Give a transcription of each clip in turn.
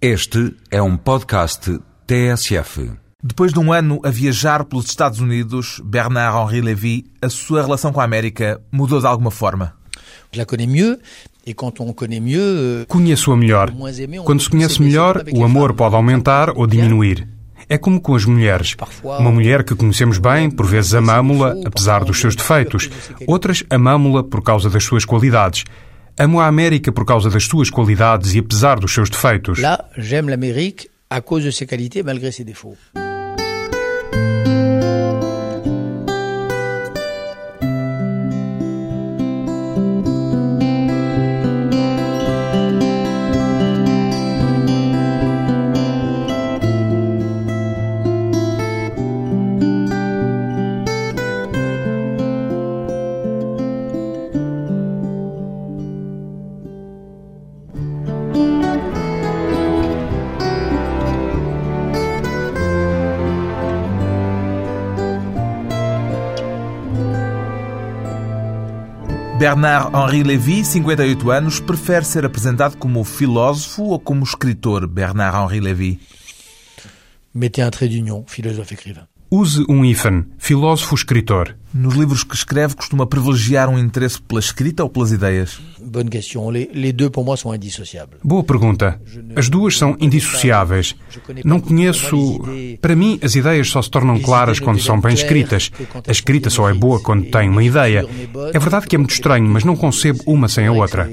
Este é um podcast TSF. Depois de um ano a viajar pelos Estados Unidos, Bernard-Henri Lévy, a sua relação com a América mudou de alguma forma? Je la connais mieux. Et quand on connaît mieux, Conheço-a melhor. Quando se conhece melhor, o amor pode aumentar ou diminuir. É como com as mulheres. Uma mulher que conhecemos bem, por vezes amamo-la, apesar dos seus defeitos. Outras amamo-la por causa das suas qualidades. Amo a América por causa das suas qualidades e apesar dos seus defeitos. là, j'aime l'Amérique à cause de ses qualités malgré ses défauts. Bernard-Henri Lévy, 58 anos, prefere ser apresentado como filósofo ou como escritor Bernard-Henri Lévy? Mettez un trait d'union, philosophe écrivain. Use um hífen, filósofo-escritor. Nos livros que escreve, costuma privilegiar um interesse pela escrita ou pelas ideias? Bonne question. Les, les deux pour moi sont indissociables. Boa pergunta. As duas são indissociáveis. Não conheço. Para mim, as ideias só se tornam claras quando são bem escritas. A escrita só é boa quando tem uma ideia. É verdade que é muito estranho, mas não concebo uma sem a outra.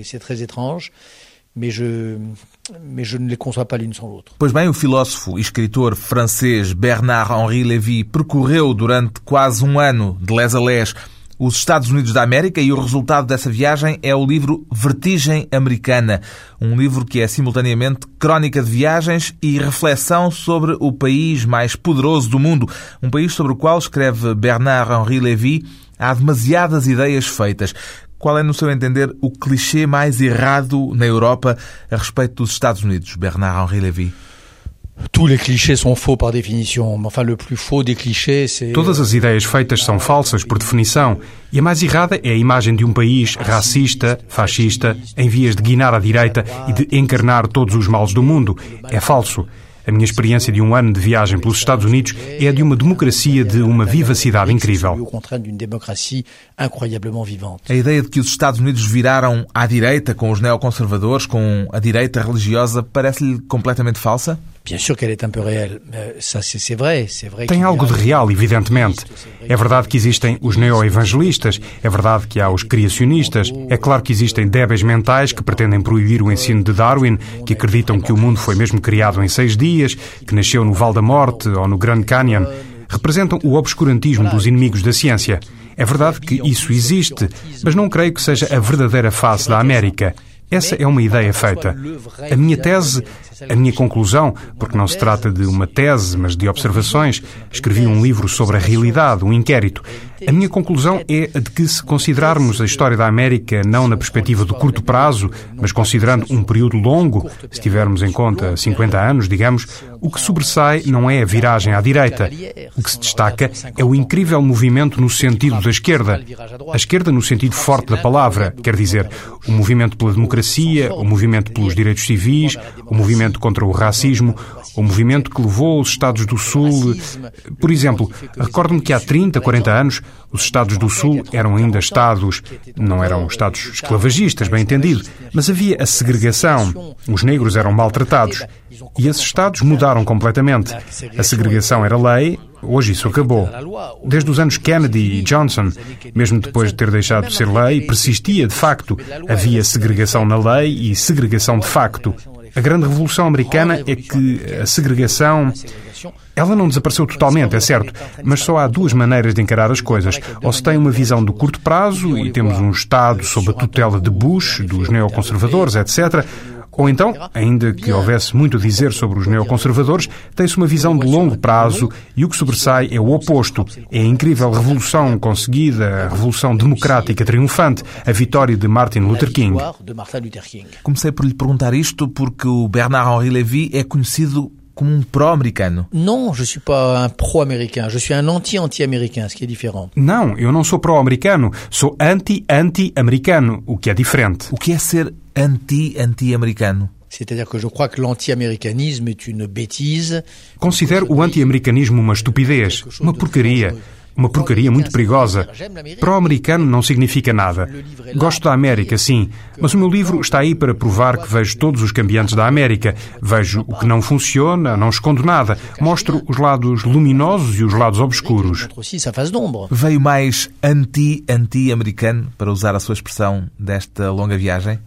Mais je ne les conçois pas l'une sans l'autre. Pois bem, o filósofo e escritor francês Bernard-Henri Lévy percorreu durante quase um ano, de les a les, os Estados Unidos da América e o resultado dessa viagem é o livro Vertigem Americana, um livro que é simultaneamente crónica de viagens e reflexão sobre o país mais poderoso do mundo, um país sobre o qual escreve Bernard-Henri Lévy há demasiadas ideias feitas. Qual é, no seu entender, o clichê mais errado na Europa a respeito dos Estados Unidos, Bernard-Henri Lévy? Tous les clichés sont faux par définition. Enfin, le plus faux des clichés, c'est... Todas as ideias feitas são falsas por definição, e a mais errada é a imagem de um país racista, fascista, em vias de guinar à direita e de encarnar todos os males do mundo. É falso. A minha experiência de um ano de viagem pelos Estados Unidos é a de uma democracia de uma vivacidade incrível. A ideia de que os Estados Unidos viraram à direita com os neoconservadores, com a direita religiosa, parece-lhe completamente falsa? Bien sûr qu'elle est un peu réelle. Ça, c'est vrai. C'est vrai Tem algo de real, evidentemente. É verdade que existem os neo-evangelistas, é verdade que há os criacionistas, é claro que existem débeis mentais que pretendem proibir o ensino de Darwin, que acreditam que o mundo foi mesmo criado em seis dias, que nasceu no Val da Morte ou no Grand Canyon. Representam o obscurantismo dos inimigos da ciência. É verdade que isso existe, mas não creio que seja a verdadeira face da América. Essa é uma ideia feita. A minha tese, a minha conclusão, porque não se trata de uma tese, mas de observações, escrevi um livro sobre a realidade, um inquérito. A minha conclusão é a de que, se considerarmos a história da América não na perspectiva do curto prazo, mas considerando um período longo, se tivermos em conta 50 anos, digamos, o que sobressai não é a viragem à direita. O que se destaca é o incrível movimento no sentido da esquerda. A esquerda no sentido forte da palavra, quer dizer, o movimento pela democracia, o movimento pelos direitos civis, o movimento contra o racismo, o movimento que levou os Estados do Sul. Por exemplo, recordo-me que há 30, 40 anos, os Estados do Sul eram ainda Estados, não eram Estados esclavagistas, bem entendido, mas havia a segregação. Os negros eram maltratados. E esses Estados mudaram completamente. A segregação era lei, hoje isso acabou. Desde os anos Kennedy e Johnson, mesmo depois de ter deixado de ser lei, persistia de facto. Havia segregação na lei e segregação de facto. A grande revolução americana é que a segregação. Ela não desapareceu totalmente, é certo, mas só há duas maneiras de encarar as coisas. Ou se tem uma visão do curto prazo e temos um Estado sob a tutela de Bush, dos neoconservadores, etc. Ou então, ainda que houvesse muito a dizer sobre os neoconservadores, tem-se uma visão de longo prazo e o que sobressai é o oposto. É a incrível revolução conseguida, a revolução democrática triunfante, a vitória de Martin Luther King. Comecei por lhe perguntar isto porque o Bernard-Henri Lévy é conhecido como um pró-americano. Non, je suis pas un pro-américain. Je suis un anti-anti-américain, ce qui est différent. Não, eu não sou pró-americano, sou anti-anti-americano, o que é diferente. O que é ser anti-anti-americano? C'est-à-dire que je crois que l'anti-américanisme est une bêtise. Considero o anti-americanismo uma estupidez, uma porcaria. Uma porcaria muito perigosa. Para o americano não significa nada. Gosto da América, sim, mas o meu livro está aí para provar que vejo todos os cambiantes da América. Vejo o que não funciona, não escondo nada. Mostro os lados luminosos e os lados obscuros. Veio mais anti-anti-americano, para usar a sua expressão, desta longa viagem?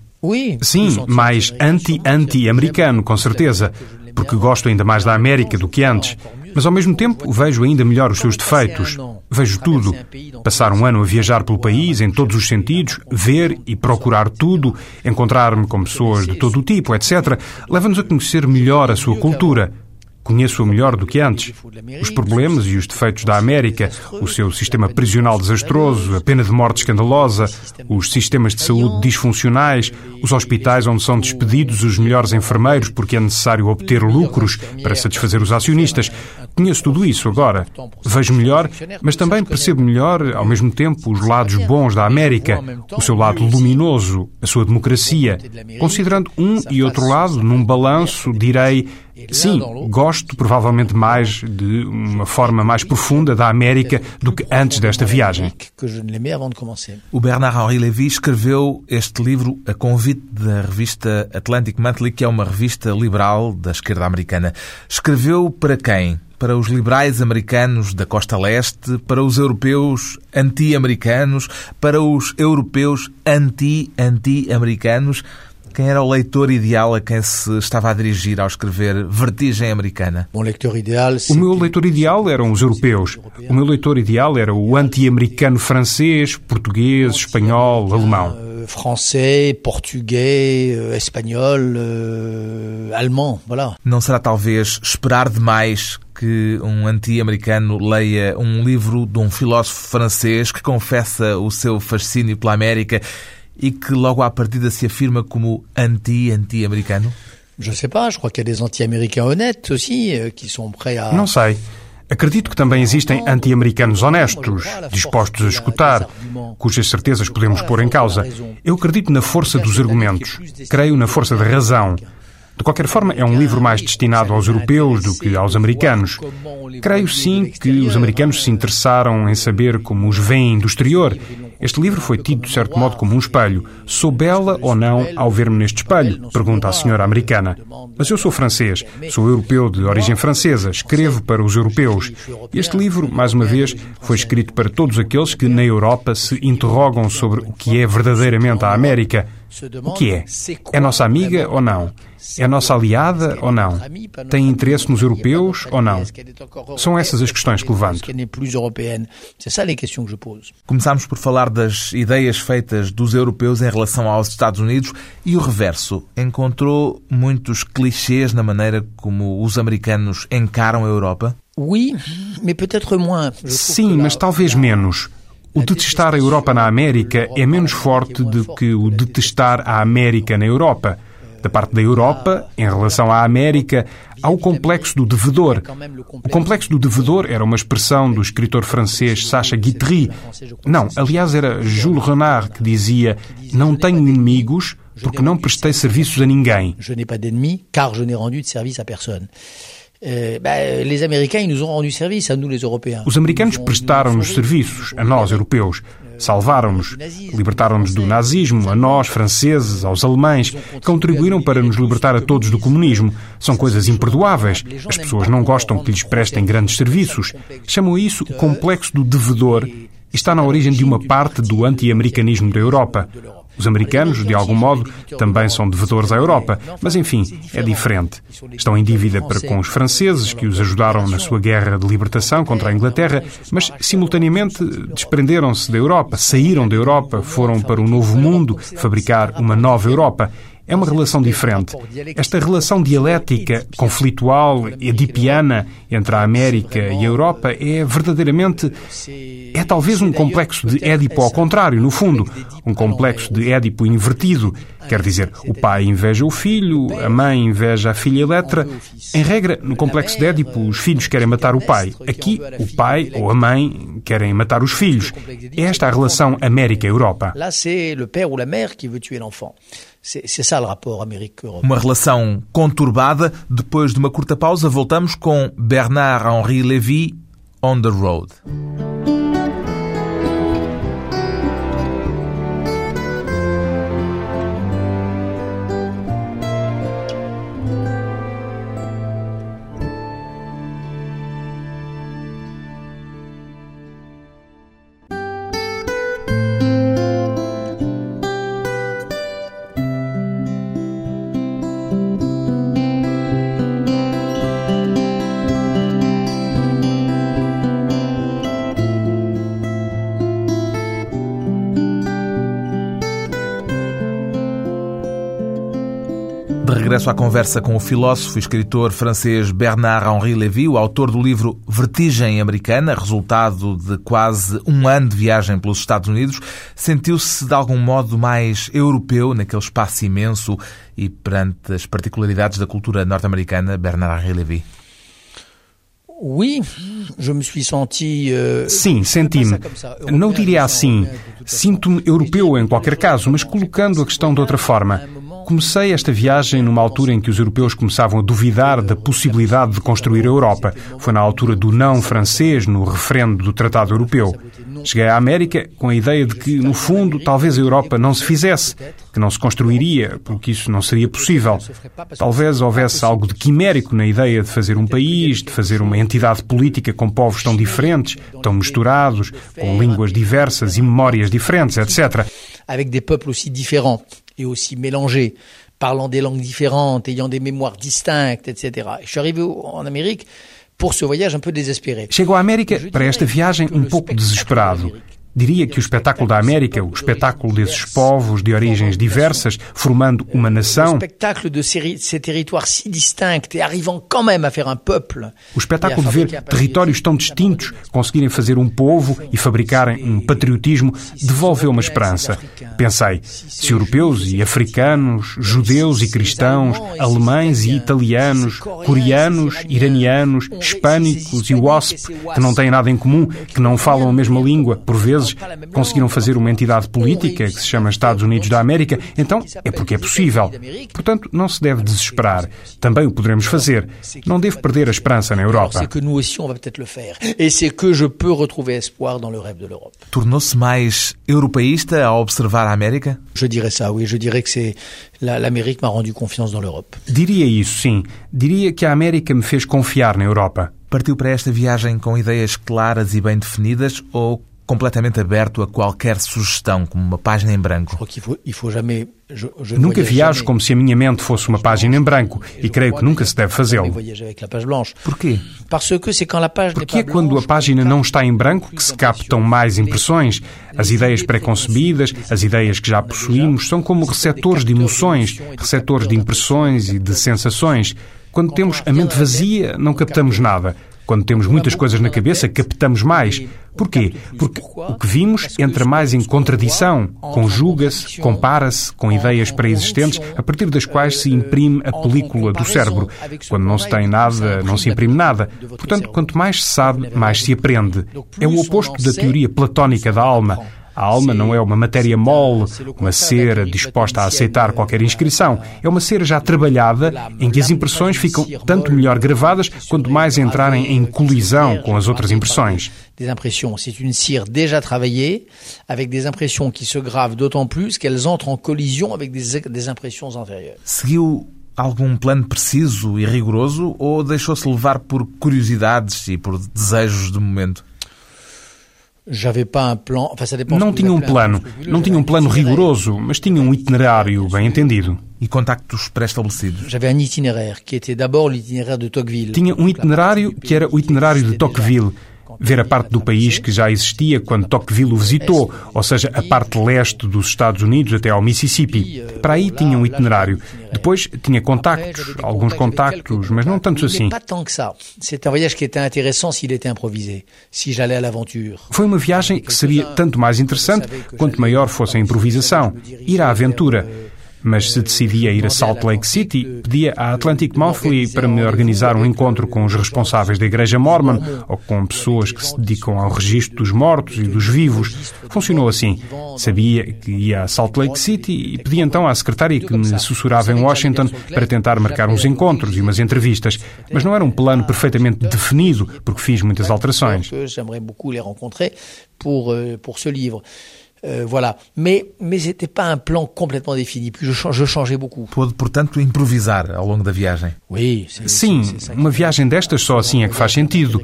Sim, mais anti-anti-americano, com certeza, porque gosto ainda mais da América do que antes. Mas ao mesmo tempo vejo ainda melhor os seus defeitos. Vejo tudo. Passar um ano a viajar pelo país, em todos os sentidos, ver e procurar tudo, encontrar-me com pessoas de todo o tipo, etc., leva-nos a conhecer melhor a sua cultura. Conheço-a melhor do que antes. Os problemas e os defeitos da América, o seu sistema prisional desastroso, a pena de morte escandalosa, os sistemas de saúde disfuncionais, os hospitais onde são despedidos os melhores enfermeiros porque é necessário obter lucros para satisfazer os acionistas. Conheço tudo isso agora. Vejo melhor, mas também percebo melhor, ao mesmo tempo, os lados bons da América, o seu lado luminoso, a sua democracia. Considerando um e outro lado, num balanço, direi Sim, gosto provavelmente mais de uma forma mais profunda da América do que antes desta viagem. O Bernard-Henri Lévy escreveu este livro a convite da revista Atlantic Monthly, que é uma revista liberal da esquerda americana. Escreveu para quem? Para os liberais americanos da costa leste, para os europeus anti-americanos, para os europeus anti-anti-americanos. Quem era o leitor ideal a quem se estava a dirigir ao escrever Vertigem Americana? O meu leitor ideal eram os europeus. O meu leitor ideal era o anti-americano francês, português, espanhol, alemão. Euh, francês, português, euh, espanhol, euh, alemão, voilà. Não será talvez esperar demais que um anti-americano leia um livro de um filósofo francês que confessa o seu fascínio pela América e que logo à partida se afirma como anti-anti-americano? Je sais pas, je crois qu'il y a des anti-américains honnêtes aussi euh, qui sont prêts à Não sei. Acredito que também existem anti-americanos honestos, dispostos a escutar, cujas certezas podemos pôr em causa. Eu acredito na força dos argumentos. Creio na força da razão. De qualquer forma, é um livro mais destinado aos europeus do que aos americanos. Creio sim que os americanos se interessaram em saber como os veem do exterior. Este livro foi tido, de certo modo, como um espelho. Sou bela ou não ao ver-me neste espelho? Pergunta a senhora americana. Mas eu sou francês, sou europeu de origem francesa, escrevo para os europeus. Este livro, mais uma vez, foi escrito para todos aqueles que na Europa se interrogam sobre o que é verdadeiramente a América. O que é? É nossa amiga ou não? É nossa aliada ou não? Tem interesse nos europeus ou não? São essas as questões que levanto. Começámos por falar das ideias feitas dos europeus em relação aos Estados Unidos e o reverso. Encontrou muitos clichês na maneira como os americanos encaram a Europa? Sim, mas talvez menos. O detestar a Europa na América é menos forte do que o detestar a América na Europa. Da parte da Europa, em relação à América, há o complexo do devedor. O complexo do devedor era uma expressão do escritor francês Sacha Guitry. Não, aliás, era Jules Renard que dizia: Não tenho inimigos porque não prestei serviços a ninguém. Je n'ai pas d'ennemis car je n'ai rendu de service à personne. Euh, les Américains ils nous ont rendu service à nous les Européens. Os americanos prestaram-nos serviços a nós europeus. Salvaram-nos, libertaram-nos do nazismo, a nós, franceses, aos alemães, contribuíram para nos libertar a todos do comunismo. São coisas imperdoáveis. As pessoas não gostam que lhes prestem grandes serviços. Chamam isso o complexo do devedor e está na origem de uma parte do anti-americanismo da Europa. Os americanos, de algum modo, também são devedores à Europa, mas enfim, é diferente. Estão em dívida para com os franceses, que os ajudaram na sua guerra de libertação contra a Inglaterra, mas simultaneamente desprenderam-se da Europa, saíram da Europa, foram para o novo mundo fabricar uma nova Europa. É uma relação diferente. Esta relação dialética, conflitual, edipiana entre a América e a Europa é verdadeiramente. é talvez um complexo de Édipo ao contrário, no fundo. Um complexo de Édipo invertido. Quer dizer, o pai inveja o filho, a mãe inveja a filha Eletra. Em regra, no complexo de Édipo, os filhos querem matar o pai. Aqui, o pai ou a mãe querem matar os filhos. É esta a relação América-Europa. Lá, c'est le père ou la mère qui veut tuer l'enfant. C'est ça le rapport Amérique-Europe. Uma relação conturbada. Depois de uma curta pausa, voltamos com Bernard-Henri Lévy, On the Road. Regresso à conversa com o filósofo e escritor francês Bernard-Henri Lévy, o autor do livro Vertigem Americana, resultado de quase um ano de viagem pelos Estados Unidos, sentiu-se de algum modo mais europeu naquele espaço imenso e perante as particularidades da cultura norte-americana, Bernard-Henri Lévy? Oui, je me suis senti, uh, Sim, senti-me. Não diria assim. Sinto-me europeu em qualquer caso, mas colocando a questão de outra forma. Comecei esta viagem numa altura em que os europeus começavam a duvidar da possibilidade de construir a Europa. Foi na altura do não francês no referendo do Tratado Europeu. Cheguei à América com a ideia de que, no fundo, talvez a Europa não se fizesse, que não se construiria, porque isso não seria possível. Talvez houvesse algo de quimérico na ideia de fazer um país, de fazer uma entidade política com povos tão diferentes, tão misturados, com línguas diversas e memórias diferentes, etc. Avec des peuples aussi différents et aussi mélangés, parlant des langues différentes, ayant des mémoires distinctes, etc. Je suis arrivé en Amérique pour ce voyage un peu désespéré. Chego à América para esta viagem um pouco desesperado. Diria que o espetáculo da América, o espetáculo desses povos de origens diversas, formando uma nação. O espetáculo de ces territoires si distincts et arrivant quand même à faire un peuple. O espetáculo de ver territórios tão distintos conseguirem fazer um povo e fabricarem um patriotismo devolveu uma esperança. Pensei, se europeus e africanos, judeus e cristãos, alemães e italianos, coreanos, iranianos, hispânicos e WASP, que não têm nada em comum, que não falam a mesma língua, por vezes conseguiram fazer uma entidade política que se chama Estados Unidos da América, então é porque é possível. Portanto, não se deve desesperar. Também o poderemos fazer. Não devo perder a esperança na Europa. Tornou-se mais europeísta ao observar a América? Je dirais ça, oui. Je dirais que c'est l'Amérique m'a rendu confiance dans l'Europe. Diria isso, sim. Diria que a América me fez confiar na Europa. Partiu para esta viagem com ideias claras e bem definidas ou completamente aberto a qualquer sugestão, como uma página em branco. Nunca viajo como se a minha mente fosse uma página em branco e creio que nunca se deve fazê-lo. Porquê? Porque é quando a página não está em branco que se captam mais impressões. As ideias preconcebidas, as ideias que já possuímos, são como receptores de emoções, receptores de impressões e de sensações. Quando temos a mente vazia, não captamos nada. Quando temos muitas coisas na cabeça, captamos mais. Porquê? Porque o que vimos entra mais em contradição, conjuga-se, compara-se com ideias pré-existentes a partir das quais se imprime a película do cérebro. Quando não se tem nada, não se imprime nada. Portanto, quanto mais se sabe, mais se aprende. É o oposto da teoria platónica da alma. A alma não é uma matéria mole, uma cera disposta a aceitar qualquer inscrição. É uma cera já trabalhada, em que as impressões ficam tanto melhor gravadas quanto mais entrarem em colisão com as outras impressões. Des impressions, c'est une cire déjà travaillée, avec des impressions qui se gravent d'autant plus qu'elles entrent en collision avec des, des impressions antérieures. Seguiu algum plano preciso e rigoroso ou deixou-se levar por curiosidades e por desejos de momento? Não tinha um plano, não tinha um plano rigoroso, mas tinha um itinerário bem entendido. E contactos pré-estabelecidos? Tinha um itinerário que era o itinerário de Tocqueville, ver a parte do país que já existia quando Tocqueville o visitou, ou seja, a parte leste dos Estados Unidos até ao Mississippi. Para aí tinha um itinerário. Depois tinha contactos, alguns contactos, mas não tantos assim. Foi uma viagem que seria tanto mais interessante quanto maior fosse a improvisação, ir à aventura. Mas se decidia ir a Salt Lake City, pedia à Atlantic Monthly para me organizar um encontro com os responsáveis da Igreja Mormon ou com pessoas que se dedicam ao registro dos mortos e dos vivos. Funcionou assim. Sabia que ia a Salt Lake City e pedia então à secretária que me sussurrava em Washington para tentar marcar uns encontros e umas entrevistas. Mas não era um plano perfeitamente definido, porque fiz muitas alterações. J'aimerais beaucoup les rencontrer euh. Euh, voilà. Mais, mais c'était pas un plan complètement défini. Puis je, je changeais beaucoup. Pôde, portanto, improvisar ao longo da viagem. Oui, Sim, uma viagem destas só assim é que faz sentido.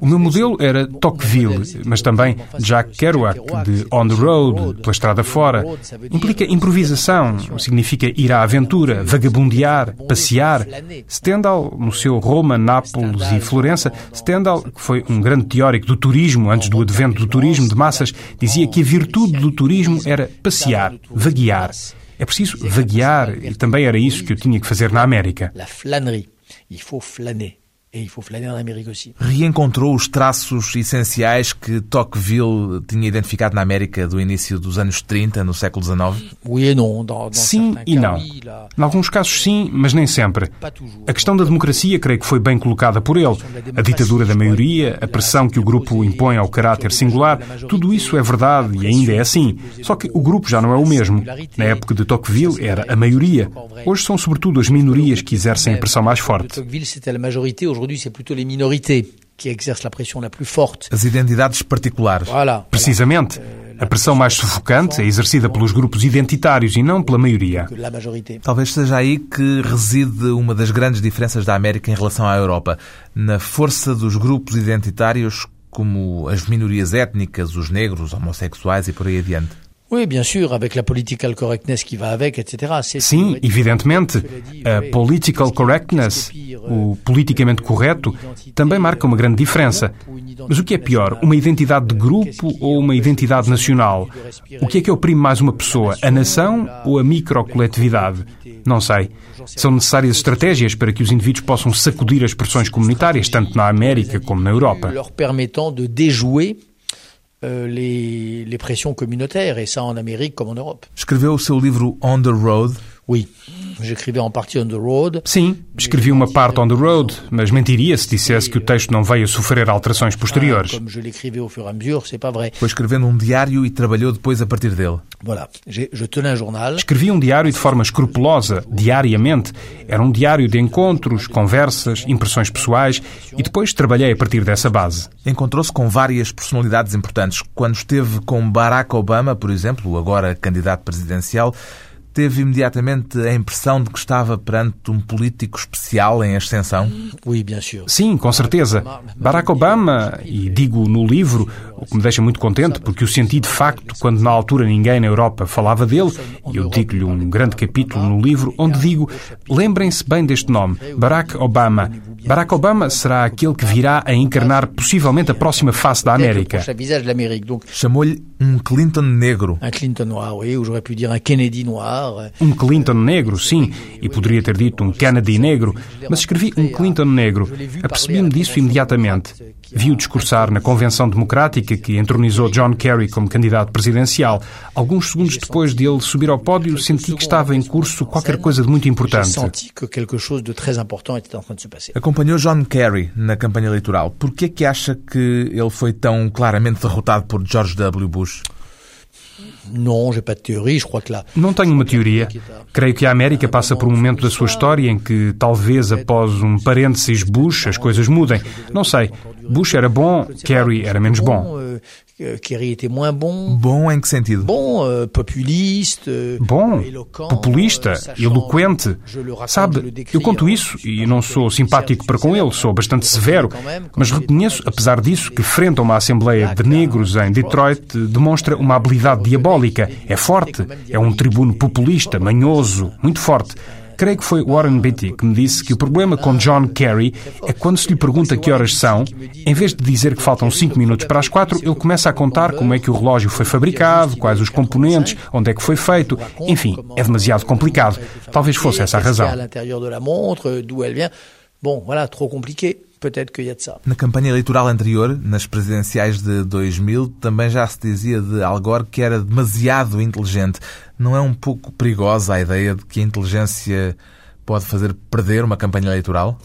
O meu modelo era Tocqueville, mas também Jack Kerouac, de On the Road, pela estrada fora. Implica improvisação, significa ir à aventura, vagabundear, passear. Stendhal, no seu Roma, Nápoles e Florença, Stendhal, que foi um grande teórico do turismo antes do advento do turismo de massas, dizia que a virtude do turismo era passear, vaguear. É preciso vaguear e também era isso que eu tinha que fazer na América. La flânerie. Il faut flâner. Et il faut flâner en Amérique aussi. Reencontrou os traços essenciais que Tocqueville tinha identificado na América do início dos anos 30, no século XIX? Oui et non. Dans, dans Sim e não. Em alguns casos sim, mas nem sempre. A questão da democracia creio que foi bem colocada por ele. A ditadura da maioria, a pressão que o grupo impõe ao caráter singular, tudo isso é verdade e ainda é assim. Só que o grupo já não é o mesmo. Na época de Tocqueville era a maioria. Hoje são sobretudo as minorias que exercem a pressão mais forte. Tocqueville, c'était. Aujourd'hui, c'est plutôt les minorités qui exercent la pression la plus forte. As identidades particulares. Voilà. Precisamente. A pressão mais sufocante é exercida pelos grupos identitários e não pela maioria. Que la majorité. Talvez seja aí que reside uma das grandes diferenças da América em relação à Europa. Na força dos grupos identitários, como as minorias étnicas, os negros, homossexuais e por aí adiante. Sim, evidentemente, a political correctness, o politicamente correto, também marca uma grande diferença. Mas o que é pior, uma identidade de grupo ou uma identidade nacional? O que é que oprime mais uma pessoa, a nação ou a microcoletividade? Não sei. São necessárias estratégias para que os indivíduos possam sacudir as pressões comunitárias, tanto na América como na Europa. Les, les pressions communautaires, et ça en Amérique comme en Europe. Escreveu o seu livro On the Road? Oui, Sim, escrevi uma parte on the road, mas mentiria se dissesse que o texto não veio a sofrer alterações posteriores. Pas vrai. Foi escrevendo um diário e trabalhou depois a partir dele. Escrevi um diário de forma escrupulosa, diariamente. Era um diário de encontros, conversas, impressões pessoais e depois trabalhei a partir dessa base. Encontrou-se com várias personalidades importantes. Quando esteve com Barack Obama, por exemplo, o agora candidato presidencial, teve imediatamente a impressão de que estava perante um político especial em ascensão? Sim, com certeza. Barack Obama, e digo no livro, o que me deixa muito contente, porque o senti de facto quando na altura ninguém na Europa falava dele, e eu digo-lhe um grande capítulo no livro onde digo: lembrem-se bem deste nome, Barack Obama. Barack Obama será aquele que virá a encarnar possivelmente a próxima face da América. Chamou-lhe um Clinton negro. Um Clinton negro, sim, e poderia ter dito um Kennedy negro, mas escrevi um Clinton negro. Apercebi-me disso imediatamente. Vi-o discursar na Convenção Democrática que entronizou John Kerry como candidato presidencial. Alguns segundos depois dele subir ao pódio, senti que estava em curso qualquer coisa de muito importante. de de. Acompanhou John Kerry na campanha eleitoral. Por que é que acha que ele foi tão claramente derrotado por George W. Bush? Não tenho uma teoria. Creio que a América passa por um momento da sua história em que, talvez após um parênteses Bush, as coisas mudem. Não sei. Bush era bom, Kerry era menos bom. Euh, euh, Kerry était moins bon. Bom em que sentido? Bon, euh, populiste. euh, Bom, éloquent, populista, sachant- eloquente. raconte, Sabe, eu conto isso e não sou simpático para com ele, sou bastante severo, mas reconheço, apesar disso, que frente a uma Assembleia de negros em Detroit, demonstra uma habilidade diabólica. É forte, é um tribuno populista, manhoso, muito forte. Creio que foi Warren Beatty que me disse que o problema com John Kerry é quando se lhe pergunta que horas são, em vez de dizer que faltam cinco minutos para as quatro, ele começa a contar como é que o relógio foi fabricado, quais os componentes, onde é que foi feito. Enfim, é demasiado complicado. Talvez fosse essa a razão. l'intérieur de la montre, trop. Na campanha eleitoral anterior, nas presidenciais de 2000, também já se dizia de Al Gore que era demasiado inteligente. Não é um pouco perigosa a ideia de que a inteligência pode fazer perder uma campanha eleitoral?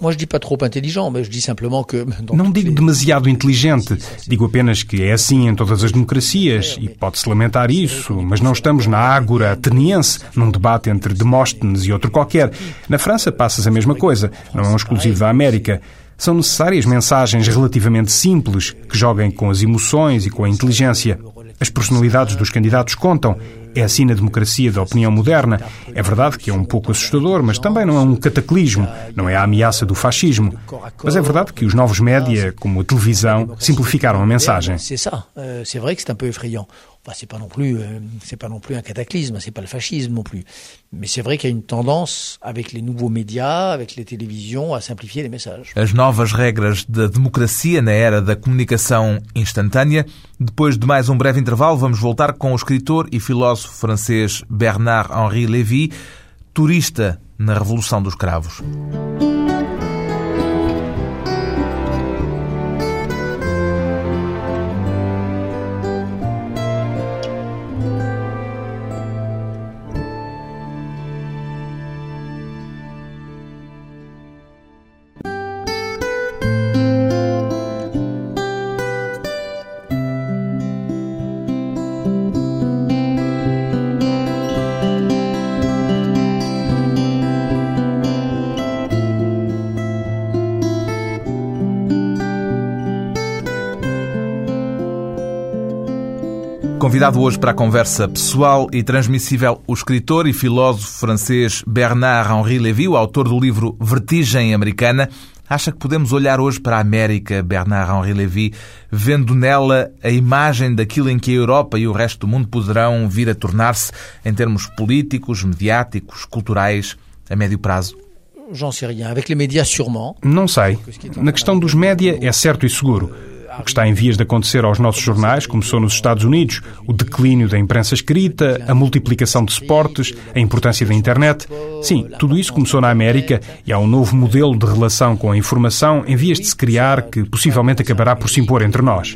Não digo demasiado inteligente, digo apenas que é assim em todas as democracias e pode-se lamentar isso, mas não estamos na ágora ateniense, num debate entre Demóstenes e outro qualquer. Na França passas a mesma coisa, não é um exclusivo da América. São necessárias mensagens relativamente simples que joguem com as emoções e com a inteligência. As personalidades dos candidatos contam. É assim na democracia da opinião moderna. É verdade que é um pouco assustador, mas também não é um cataclismo, não é a ameaça do fascismo. Mas é verdade que os novos média, como a televisão, simplificaram a mensagem. Bah, c'est pas non plus, euh, c'est pas non plus un cataclysme, c'est pas le fascisme non plus. Mais c'est vrai qu'il y a une tendance avec les nouveaux médias, avec les télévisions, à simplifier les messages. As novas regras da democracia na era da comunicação instantânea. Depois de mais um breve intervalo, vamos voltar com o escritor e filósofo francês Bernard-Henri Lévy, turista na Revolução dos Cravos. Convidado hoje para a conversa pessoal e transmissível, o escritor e filósofo francês Bernard-Henri Lévy, o autor do livro Vertigem Americana. Acha que podemos olhar hoje para a América, Bernard-Henri Lévy, vendo nela a imagem daquilo em que a Europa e o resto do mundo poderão vir a tornar-se em termos políticos, mediáticos, culturais, a médio prazo? Não sei. Na questão dos média é certo e seguro. O que está em vias de acontecer aos nossos jornais começou nos Estados Unidos, o declínio da imprensa escrita, a multiplicação de suportes, a importância da internet. Sim, tudo isso começou na América e há um novo modelo de relação com a informação em vias de se criar que possivelmente acabará por se impor entre nós.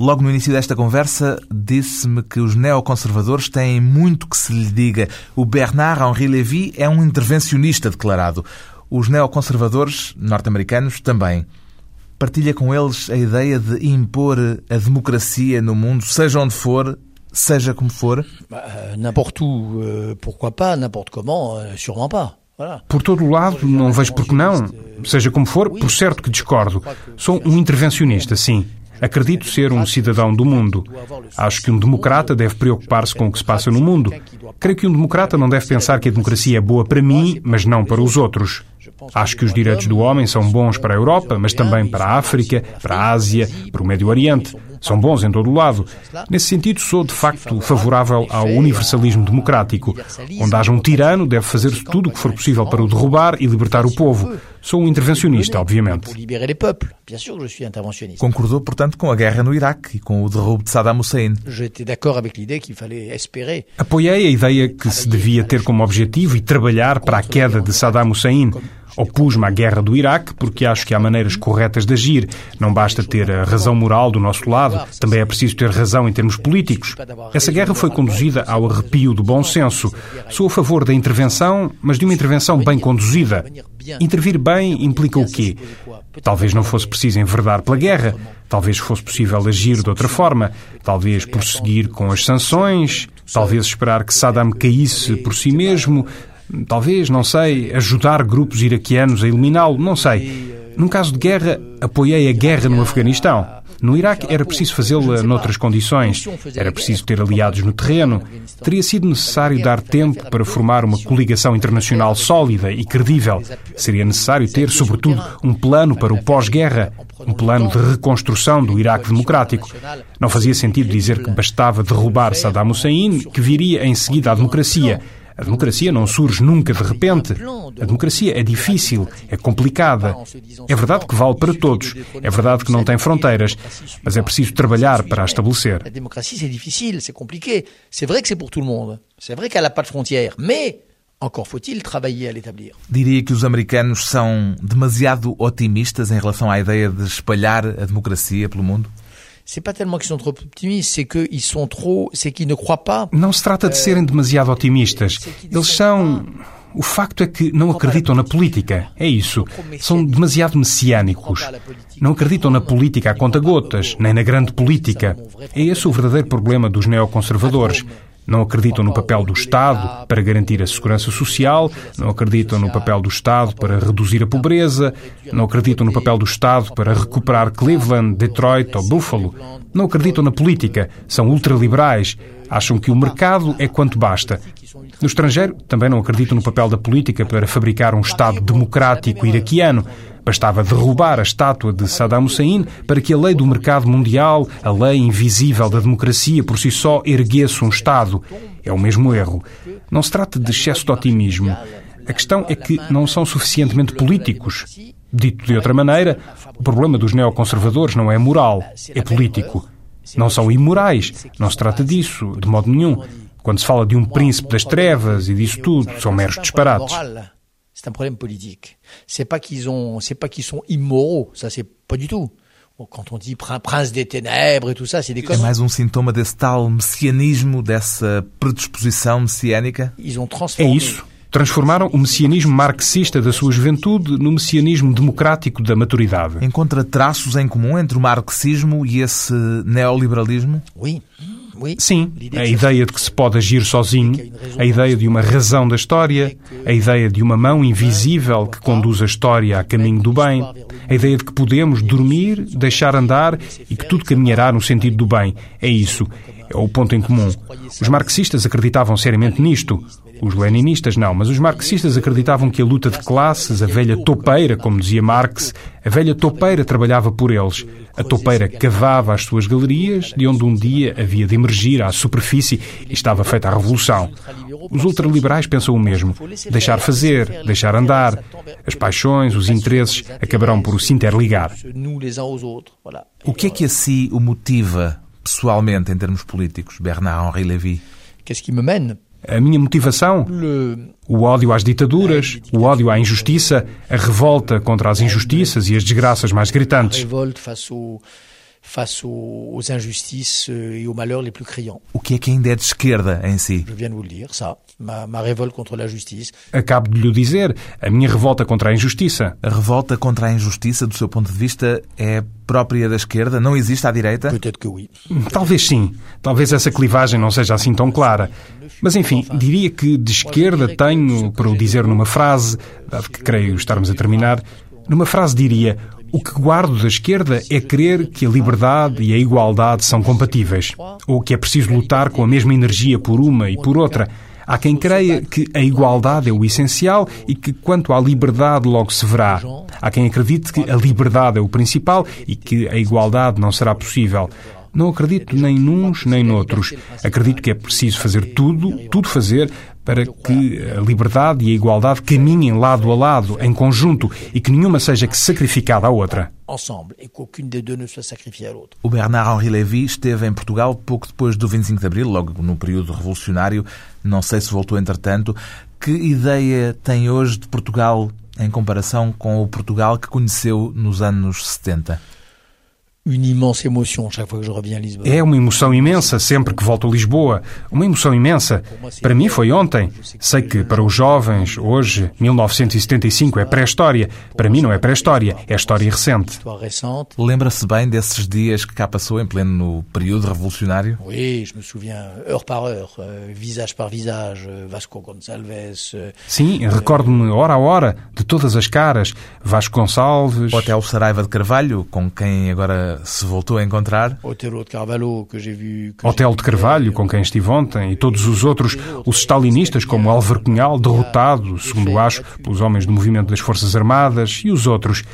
Um. Logo no início desta conversa, disse-me que os neoconservadores têm muito que se lhe diga. O Bernard-Henri Lévy é um intervencionista declarado. Os neoconservadores norte-americanos também. Partilha com eles a ideia de impor a democracia no mundo, seja onde for, seja como for? Euh, n'importe où, euh, pourquoi pas, n'importe comment, euh, sûrement pas. Por todo o lado, não vejo por que não. Seja como for, por certo que discordo. Sou um intervencionista, sim. Acredito ser um cidadão do mundo. Acho que um democrata deve preocupar-se com o que se passa no mundo. Creio que um democrata não deve pensar que a democracia é boa para mim, mas não para os outros. Acho que os direitos do homem são bons para a Europa, mas também para a África, para a Ásia, para o Médio Oriente. São bons em todo o lado. Nesse sentido, sou de facto favorável ao universalismo democrático. Onde haja um tirano, deve fazer-se tudo o que for possível para o derrubar e libertar o povo. Sou um intervencionista, obviamente. Concordou, portanto, com a guerra no Iraque e com o derrubo de Saddam Hussein. Apoiei a ideia que se devia ter como objetivo e trabalhar para a queda de Saddam Hussein. Opus-me à guerra do Iraque porque acho que há maneiras corretas de agir. Não basta ter a razão moral do nosso lado, também é preciso ter razão em termos políticos. Essa guerra foi conduzida ao arrepio do bom senso. Sou a favor da intervenção, mas de uma intervenção bem conduzida. Intervir bem implica o quê? Talvez não fosse preciso enverdar pela guerra, talvez fosse possível agir de outra forma, talvez prosseguir com as sanções, talvez esperar que Saddam caísse por si mesmo, Talvez, não sei, ajudar grupos iraquianos a eliminá-lo, não sei. Num caso de guerra, apoiei a guerra no Afeganistão. No Iraque era preciso fazê-la noutras condições. Era preciso ter aliados no terreno. Teria sido necessário dar tempo para formar uma coligação internacional sólida e credível. Seria necessário ter, sobretudo, um plano para o pós-guerra, um plano de reconstrução do Iraque democrático. Não fazia sentido dizer que bastava derrubar Saddam Hussein, que viria em seguida a democracia. A democracia não surge nunca de repente. A democracia é difícil, é complicada. É verdade que vale para todos. É verdade que não tem fronteiras. Mas é preciso trabalhar para a estabelecer. A democracia é difícil, é complicado. É verdade que é para todo mundo. É verdade que ela não tem fronteiras. Mas Encore faut-il travailler à l'établir. Diria que os americanos são demasiado otimistas em relação à ideia de espalhar a democracia pelo mundo? C'est pas tellement qu'ils sont trop optimistes, c'est qu'ils sont trop, c'est qu'ils ne croient pas. Não se trata de serem demasiado otimistas. Eles são. O facto é que não acreditam na política. É isso. São demasiado messiânicos. Não acreditam na política a conta-gotas, nem na grande política. É esse o verdadeiro problema dos neoconservadores. Não acreditam no papel do Estado para garantir a segurança social, não acreditam no papel do Estado para reduzir a pobreza, não acreditam no papel do Estado para recuperar Cleveland, Detroit ou Buffalo. Não acreditam na política, são ultraliberais, acham que o mercado é quanto basta. No estrangeiro, também não acreditam no papel da política para fabricar um Estado democrático iraquiano. Bastava derrubar a estátua de Saddam Hussein para que a lei do mercado mundial, a lei invisível da democracia, por si só erguesse um Estado. É o mesmo erro. Não se trata de excesso de otimismo. A questão é que não são suficientemente políticos. Dito de outra maneira, o problema dos neoconservadores não é moral, é político. Não são imorais, não se trata disso, de modo nenhum. Quando se fala de um príncipe das trevas e disso tudo, são meros disparates. C'est un problème politique. C'est pas qu'ils ont, c'est pas qu'ils sont immoraux, ça c'est pas du tout. Quand on dit prince des ténèbres e tudo ça, c'est des É mais um sintoma desse tal messianismo, dessa predisposição messiânica? É isso. Transformaram o messianismo marxista da sua juventude no messianismo democrático da maturidade. Encontra traços em comum entre o marxismo e esse neoliberalismo? Oui. Sim, a ideia de que se pode agir sozinho, a ideia de uma razão da história, a ideia de uma mão invisível que conduz a história a caminho do bem, a ideia de que podemos dormir, deixar andar e que tudo caminhará no sentido do bem. É isso. É o ponto em comum. Os marxistas acreditavam seriamente nisto. Os leninistas não, mas os marxistas acreditavam que a luta de classes, a velha topeira, como dizia Marx, a velha topeira trabalhava por eles. A topeira cavava as suas galerias, de onde um dia havia de emergir à superfície e estava feita a revolução. Os ultraliberais pensam o mesmo. Deixar fazer, deixar andar. As paixões, os interesses acabarão por se interligar. O que é que a si o motiva pessoalmente em termos políticos, Bernard-Henri Lévy? Qu'est-ce qui me mène a minha motivação? O ódio às ditaduras, o ódio à injustiça, a revolta contra as injustiças e as desgraças mais gritantes. Face aux injustices et aux malheurs les plus criants. O que é que ainda é de esquerda em si? Je viens de vous le dire, ça. Ma, ma révolte contre la justice. Acabo de lhe dizer, a minha revolta contra a injustiça. A revolta contra a injustiça, do seu ponto de vista, é própria da esquerda? Não existe à direita? Peut-être que oui. Talvez sim. Talvez essa clivagem não seja assim tão clara. Mas enfim, diria que de esquerda tenho, para o dizer numa frase, dado que creio estarmos a terminar, numa frase diria o que guardo da esquerda é crer que a liberdade e a igualdade são compatíveis, ou que é preciso lutar com a mesma energia por uma e por outra. Há quem creia que a igualdade é o essencial e que, quanto à liberdade, logo se verá. Há quem acredite que a liberdade é o principal e que a igualdade não será possível. Não acredito nem nuns nem noutros. Acredito que é preciso fazer tudo, tudo fazer, para que a liberdade e a igualdade caminhem lado a lado, em conjunto, e que nenhuma seja que sacrificada à outra. O Bernard-Henri Lévy esteve em Portugal pouco depois do 25 de Abril, logo no período revolucionário. Não sei se voltou entretanto. Que ideia tem hoje de Portugal em comparação com o Portugal que conheceu nos anos 70? Une immense émotion chaque fois que je reviens à Lisbonne. É uma emoção imensa sempre que volto a Lisboa. Uma emoção imensa. Para mim foi ontem. Sei que para os jovens, hoje, 1975 é pré-história. Para mim não é pré-história, é história recente. Lembra-se bem desses dias que cá passou em pleno período revolucionário? Oui, je me souviens, heure par heure, visage par visage, Vasco Gonçalves. Sim, recordo-me hora a hora de todas as caras. Vasco Gonçalves. Hotel Saraiva de Carvalho, com quem agora se voltou a encontrar? Hotel de Carvalho, com quem estive ontem, e todos os outros, os stalinistas, como Álvaro Cunhal, derrotado, segundo acho, pelos homens do movimento das Forças Armadas, e os outros.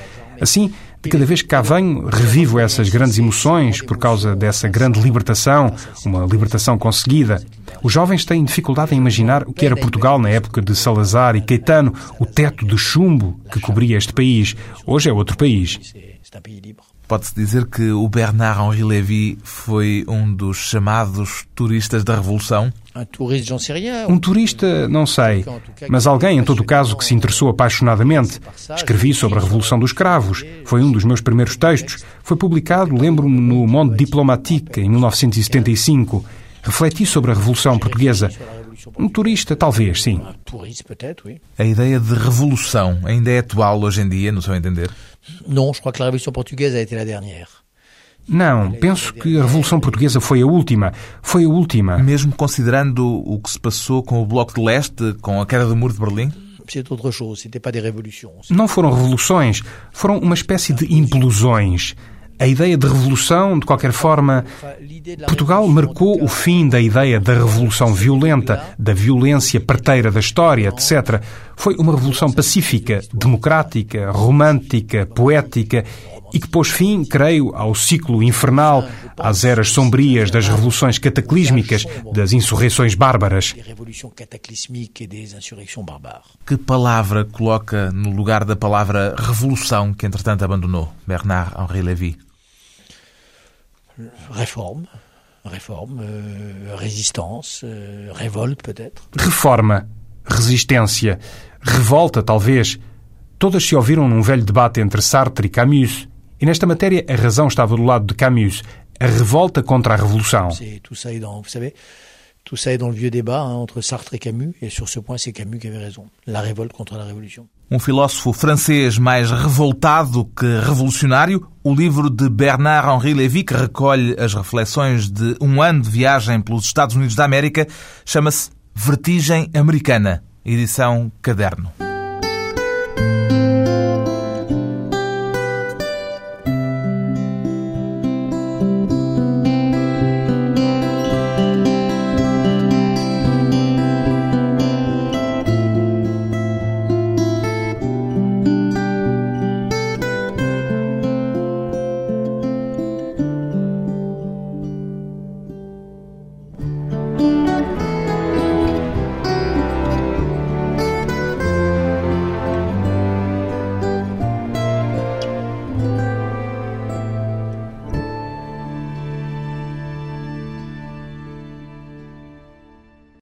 Assim, de cada vez que cá venho, revivo essas grandes emoções por causa dessa grande libertação, uma libertação conseguida. Os jovens têm dificuldade em imaginar o que era Portugal na época de Salazar e Caetano, o teto de chumbo que cobria este país. Hoje é outro país. Pode-se dizer que o Bernard-Henri Lévy foi um dos chamados turistas da Revolução? Um turista, não sei, mas alguém, em todo o caso, que se interessou apaixonadamente. Escrevi sobre a Revolução dos Cravos. Foi um dos meus primeiros textos. Foi publicado, lembro-me, no Monde Diplomatique, em 1975. Refleti sobre a Revolução Portuguesa. Um turista, talvez, sim. A ideia de revolução ainda é atual hoje em dia, no seu entender? Não, je crois que a Revolução Portuguesa a été la dernière. Não, penso que a Revolução Portuguesa foi a última. Foi a última. Mesmo considerando o que se passou com o Bloco de Leste, com a queda do Muro de Berlim? Não foram revoluções, foram uma espécie de implosões. A ideia de revolução, de qualquer forma, Portugal marcou o fim da ideia da revolução violenta, da violência parteira da história, etc. Foi uma revolução pacífica, democrática, romântica, poética e que pôs fim, creio, ao ciclo infernal, às eras sombrias das revoluções cataclísmicas, das insurreições bárbaras. Que palavra coloca no lugar da palavra revolução que entretanto abandonou Bernard-Henri Lévy? Réforme. Réforme, euh, résistance, euh, révolte peut-être. Reforma, resistência, revolta talvez. Todas se ouviram num velho debate entre Sartre e Camus. E nesta matéria a razão estava do lado de Camus, a revolta contra a revolução. Tout ça est dans, vous savez, tout ça est dans le vieux débat hein, entre Sartre et Camus, et sur ce point c'est Camus qui avait raison. La révolte contre la révolution. Um filósofo francês mais revoltado que revolucionário, o livro de Bernard-Henri Lévy, que recolhe as reflexões de um ano de viagem pelos Estados Unidos da América, chama-se Vertigem Americana, edição Caderno.